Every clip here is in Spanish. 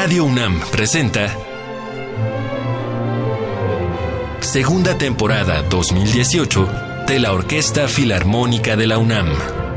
Radio UNAM presenta Segunda temporada 2018 de la Orquesta Filarmónica de la UNAM.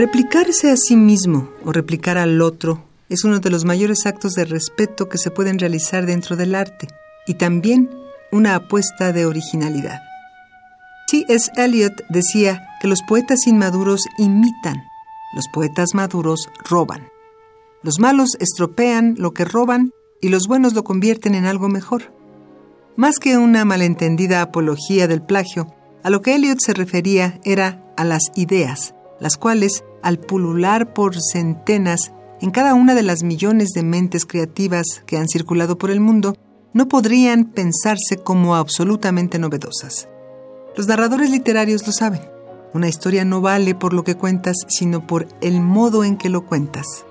Replicarse a sí mismo o replicar al otro es uno de los mayores actos de respeto que se pueden realizar dentro del arte y también una apuesta de originalidad. T.S. Eliot decía que los poetas inmaduros imitan, los poetas maduros roban. Los malos estropean lo que roban y los buenos lo convierten en algo mejor. Más que una malentendida apología del plagio, a lo que Eliot se refería era a las ideas, las cuales, al pulular por centenas en cada una de las millones de mentes creativas que han circulado por el mundo, no podrían pensarse como absolutamente novedosas. Los narradores literarios lo saben. Una historia no vale por lo que cuentas, sino por el modo en que lo cuentas.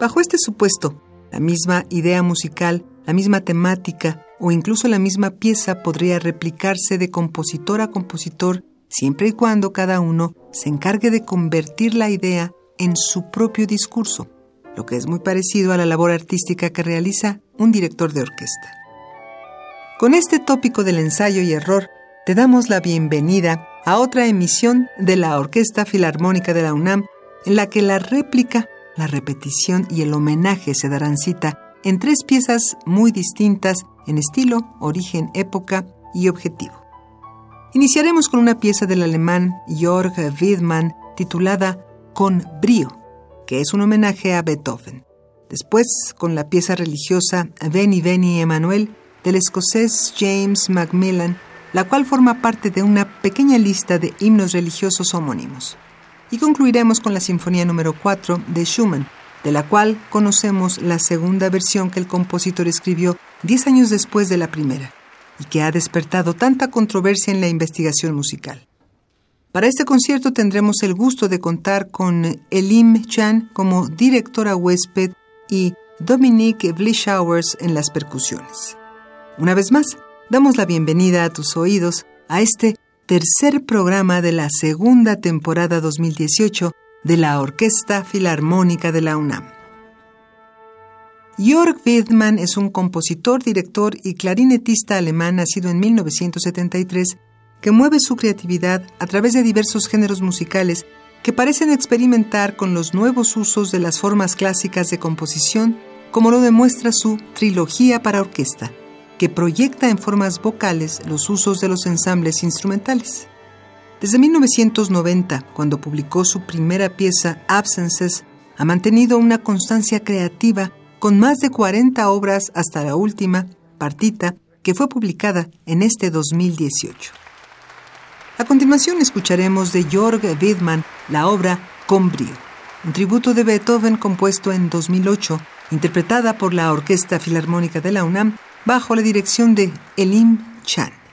Bajo este supuesto, la misma idea musical, la misma temática o incluso la misma pieza podría replicarse de compositor a compositor siempre y cuando cada uno se encargue de convertir la idea en su propio discurso, lo que es muy parecido a la labor artística que realiza un director de orquesta. Con este tópico del ensayo y error, te damos la bienvenida a otra emisión de la Orquesta Filarmónica de la UNAM, en la que la réplica, la repetición y el homenaje se darán cita en tres piezas muy distintas en estilo, origen, época y objetivo. Iniciaremos con una pieza del alemán Jörg Wiedmann titulada Con brío, que es un homenaje a Beethoven. Después, con la pieza religiosa Veni Veni Emanuel del escocés James Macmillan, la cual forma parte de una pequeña lista de himnos religiosos homónimos. Y concluiremos con la Sinfonía número 4 de Schumann, de la cual conocemos la segunda versión que el compositor escribió diez años después de la primera y que ha despertado tanta controversia en la investigación musical. Para este concierto tendremos el gusto de contar con Elim Chan como directora huésped y Dominique Blischauers en las percusiones. Una vez más, damos la bienvenida a tus oídos a este tercer programa de la segunda temporada 2018 de la Orquesta Filarmónica de la UNAM. Jörg Wiedmann es un compositor, director y clarinetista alemán nacido en 1973 que mueve su creatividad a través de diversos géneros musicales que parecen experimentar con los nuevos usos de las formas clásicas de composición, como lo demuestra su Trilogía para Orquesta, que proyecta en formas vocales los usos de los ensambles instrumentales. Desde 1990, cuando publicó su primera pieza Absences, ha mantenido una constancia creativa con más de 40 obras hasta la última, Partita, que fue publicada en este 2018. A continuación escucharemos de Jörg Widmann la obra Con un tributo de Beethoven compuesto en 2008, interpretada por la Orquesta Filarmónica de la UNAM bajo la dirección de Elim Chan.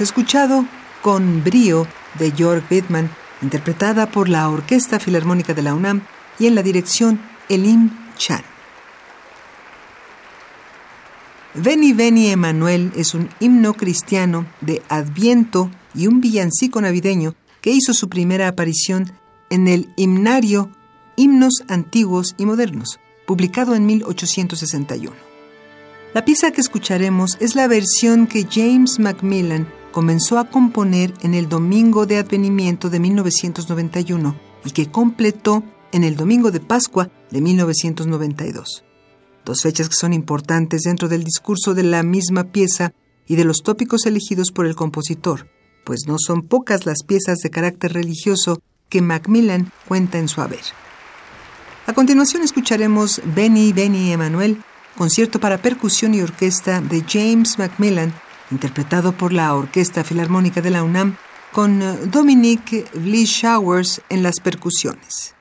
Escuchado Con brío de Jörg Wittmann, interpretada por la Orquesta Filarmónica de la UNAM y en la dirección Elim Chan. Veni Veni Emanuel es un himno cristiano de Adviento y un villancico navideño que hizo su primera aparición en el himnario Himnos Antiguos y Modernos, publicado en 1861. La pieza que escucharemos es la versión que James Macmillan comenzó a componer en el Domingo de Advenimiento de 1991 y que completó en el Domingo de Pascua de 1992 dos fechas que son importantes dentro del discurso de la misma pieza y de los tópicos elegidos por el compositor, pues no son pocas las piezas de carácter religioso que Macmillan cuenta en su haber. A continuación escucharemos Benny Benny Emanuel, concierto para percusión y orquesta de James Macmillan, interpretado por la Orquesta Filarmónica de la UNAM, con Dominique Showers en las percusiones.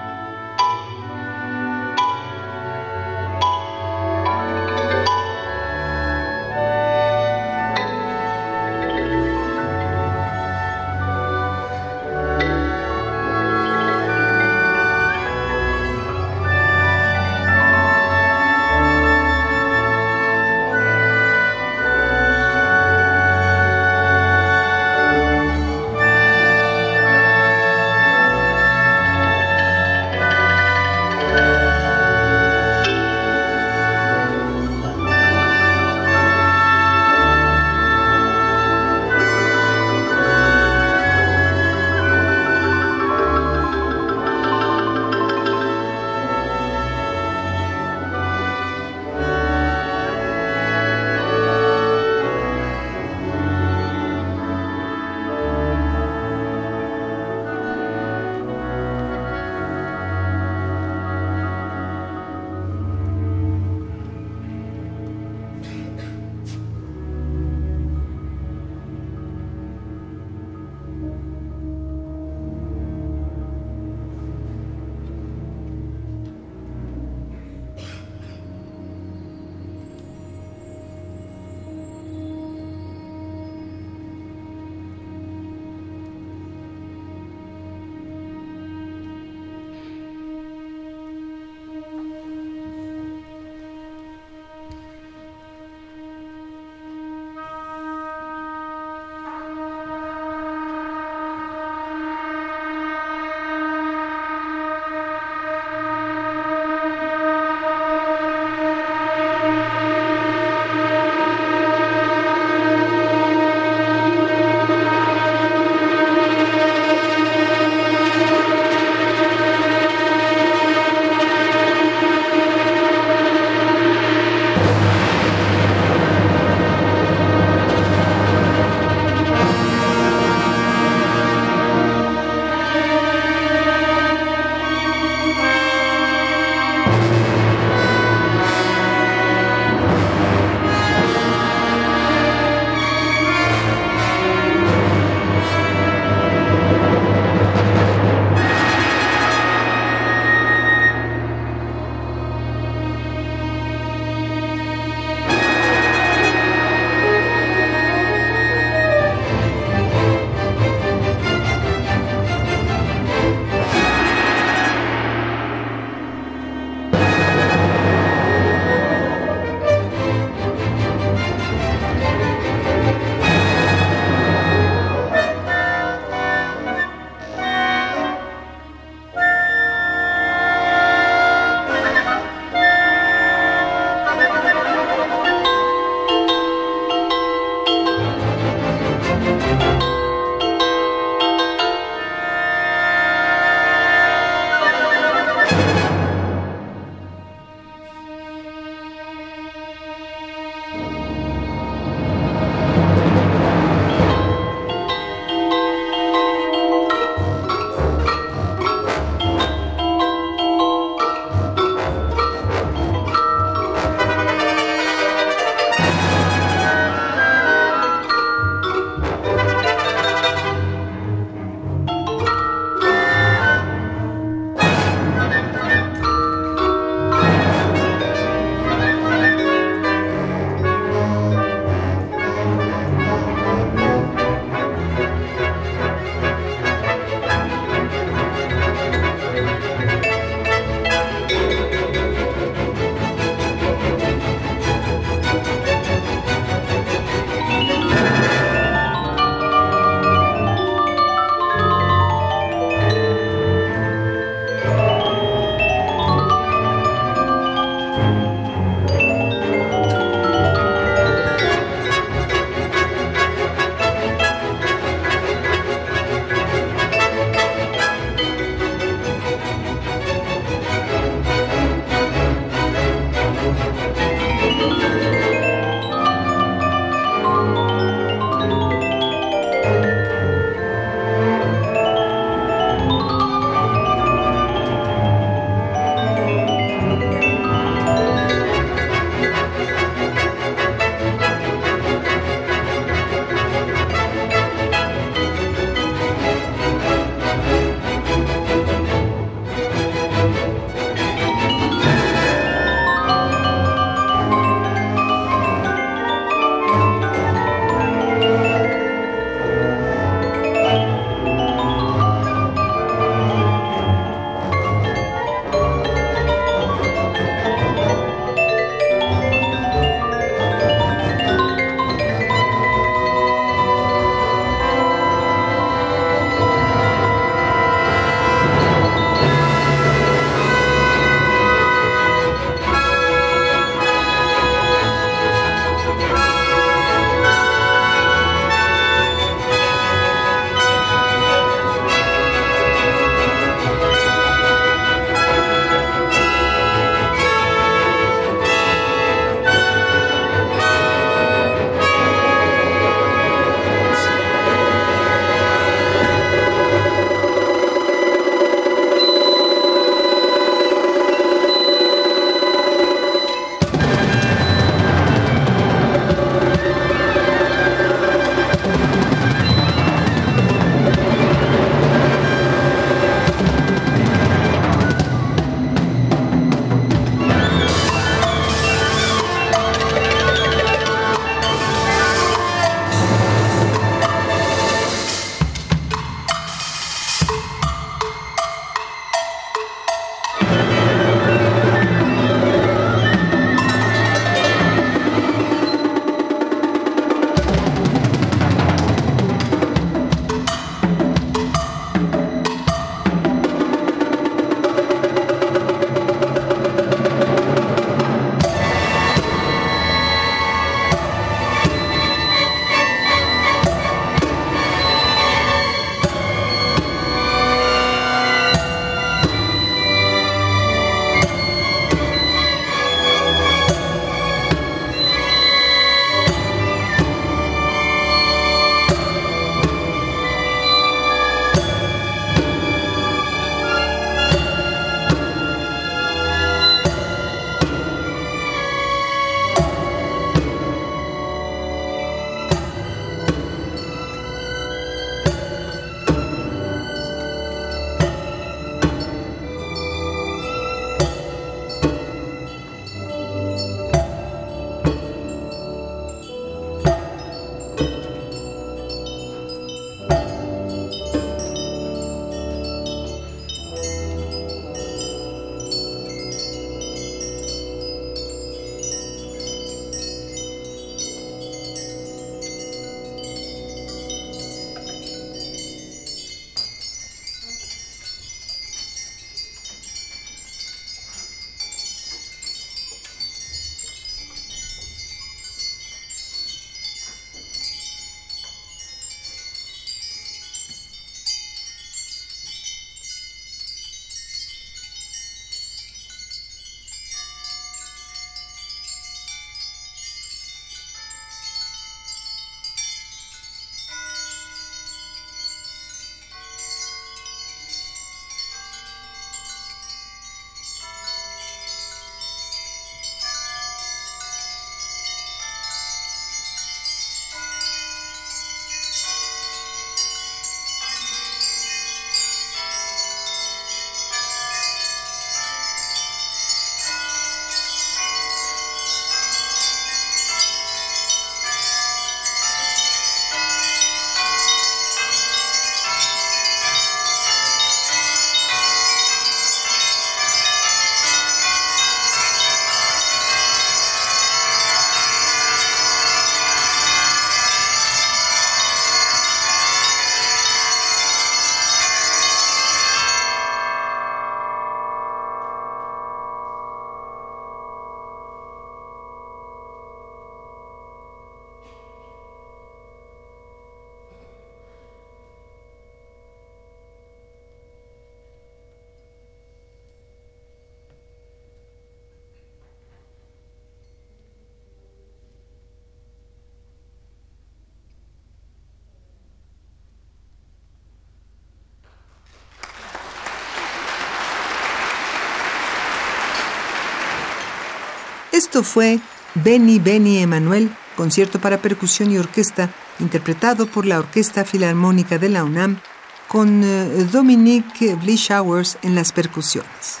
Esto fue Benny Benny Emanuel, concierto para percusión y orquesta, interpretado por la Orquesta Filarmónica de la UNAM, con eh, Dominique Blischauers en las percusiones.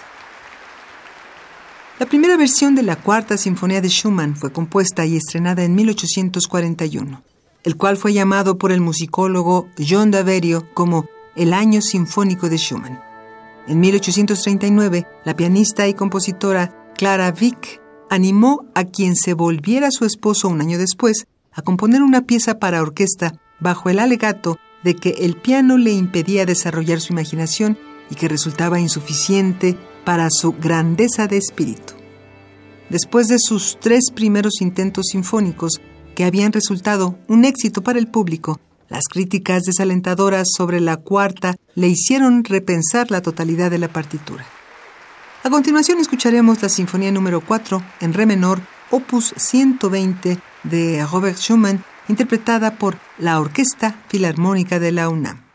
La primera versión de la Cuarta Sinfonía de Schumann fue compuesta y estrenada en 1841, el cual fue llamado por el musicólogo John Daverio como el Año Sinfónico de Schumann. En 1839, la pianista y compositora Clara Wieck animó a quien se volviera su esposo un año después a componer una pieza para orquesta bajo el alegato de que el piano le impedía desarrollar su imaginación y que resultaba insuficiente para su grandeza de espíritu. Después de sus tres primeros intentos sinfónicos, que habían resultado un éxito para el público, las críticas desalentadoras sobre la cuarta le hicieron repensar la totalidad de la partitura. A continuación escucharemos la Sinfonía número 4 en Re menor, opus 120 de Robert Schumann, interpretada por la Orquesta Filarmónica de la UNAM.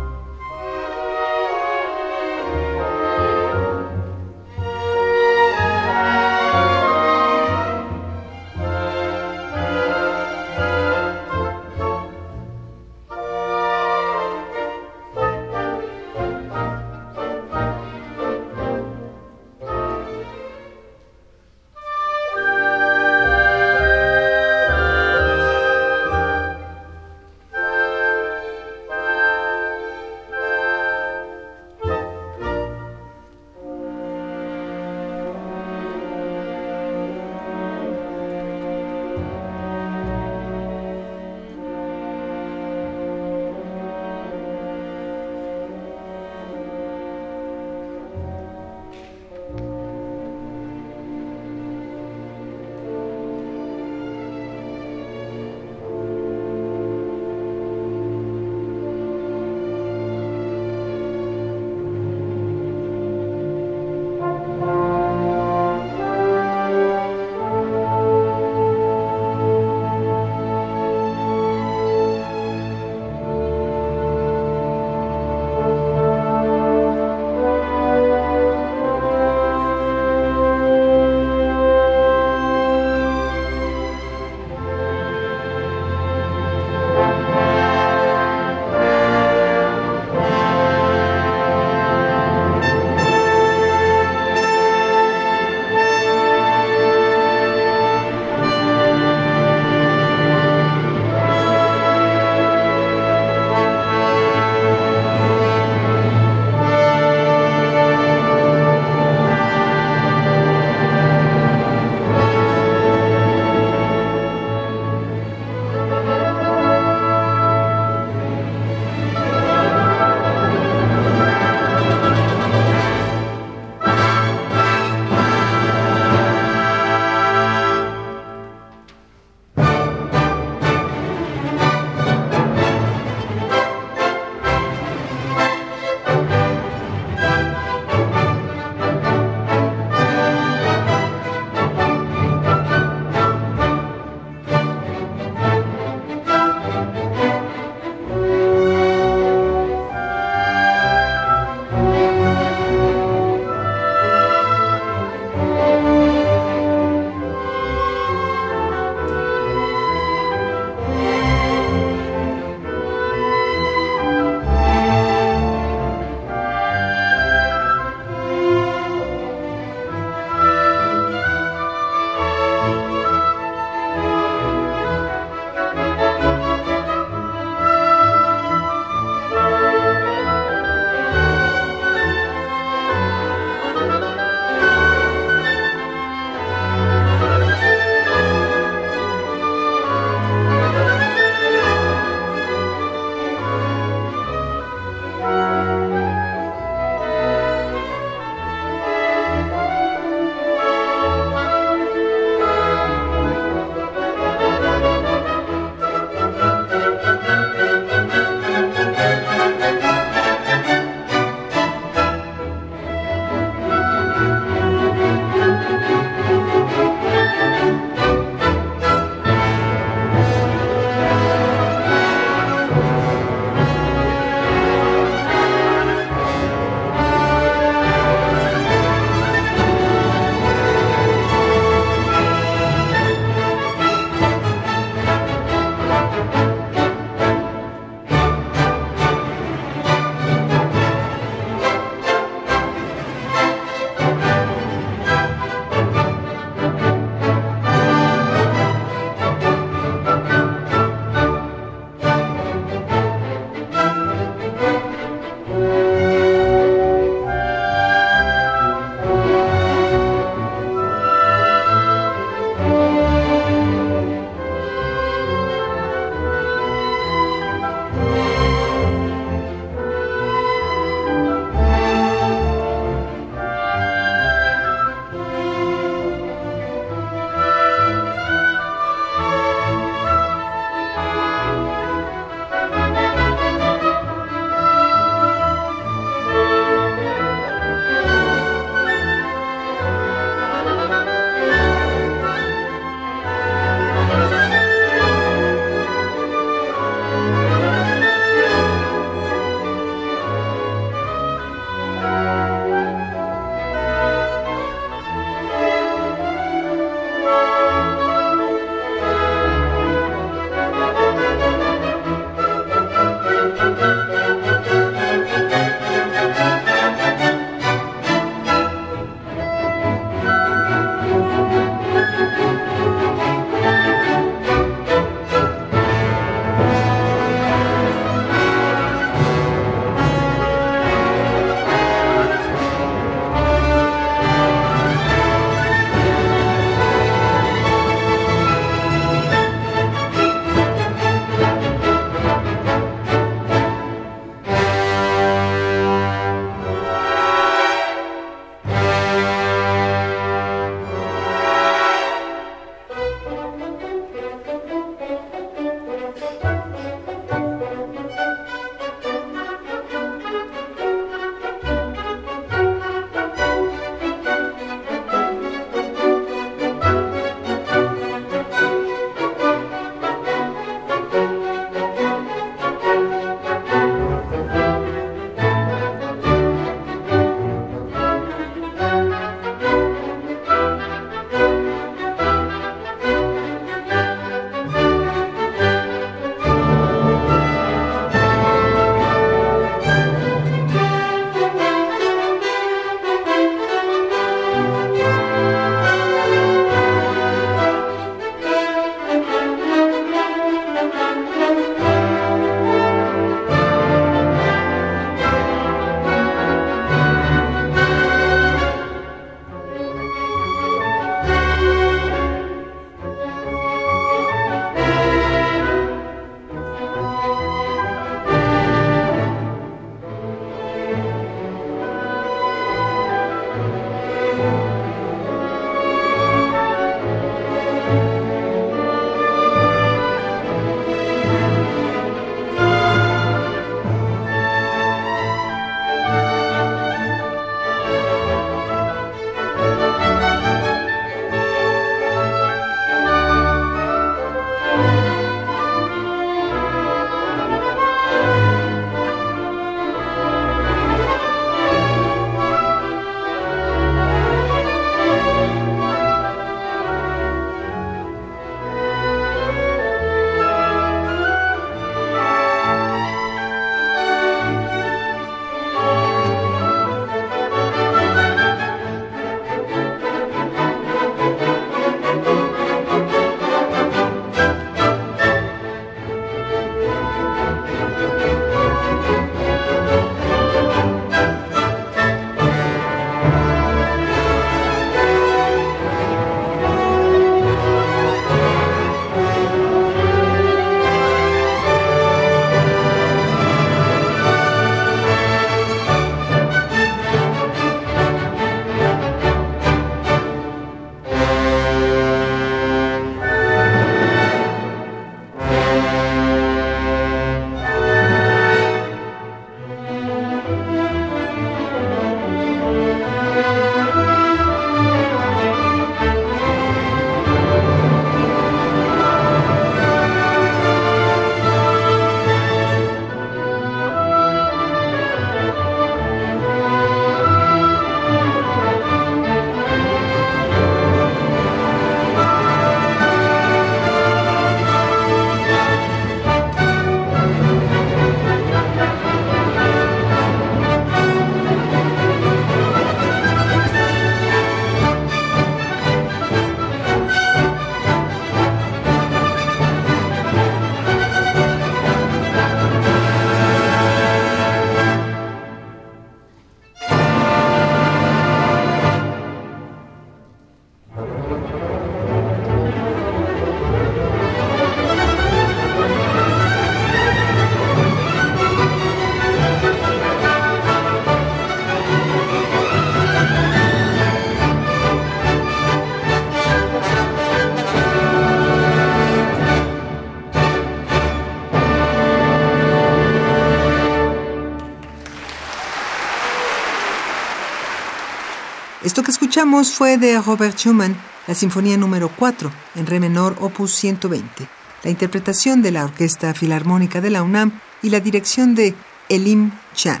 Escuchamos fue de Robert Schumann, la Sinfonía número 4, en re menor, opus 120, la interpretación de la Orquesta Filarmónica de la UNAM y la dirección de Elim Chan.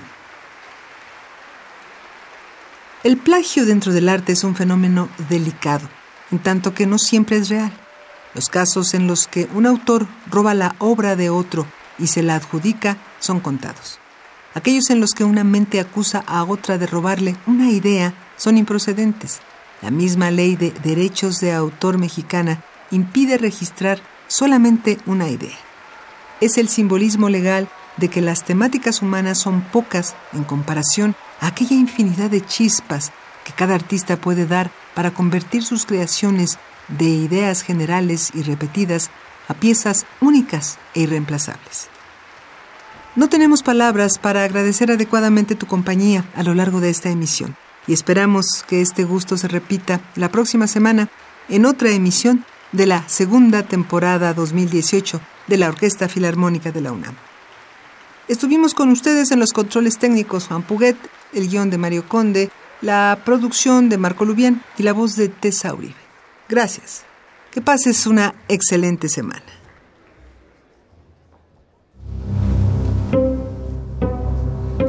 El plagio dentro del arte es un fenómeno delicado, en tanto que no siempre es real. Los casos en los que un autor roba la obra de otro y se la adjudica son contados. Aquellos en los que una mente acusa a otra de robarle una idea son improcedentes. La misma ley de derechos de autor mexicana impide registrar solamente una idea. Es el simbolismo legal de que las temáticas humanas son pocas en comparación a aquella infinidad de chispas que cada artista puede dar para convertir sus creaciones de ideas generales y repetidas a piezas únicas e irreemplazables. No tenemos palabras para agradecer adecuadamente tu compañía a lo largo de esta emisión y esperamos que este gusto se repita la próxima semana en otra emisión de la segunda temporada 2018 de la Orquesta Filarmónica de la UNAM. Estuvimos con ustedes en los controles técnicos Juan Puguet, el guion de Mario Conde, la producción de Marco Lubián y la voz de Tessa Uribe. Gracias. Que pases una excelente semana.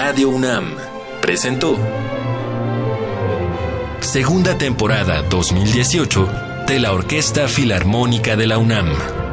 Radio UNAM presentó Segunda temporada 2018 de la Orquesta Filarmónica de la UNAM.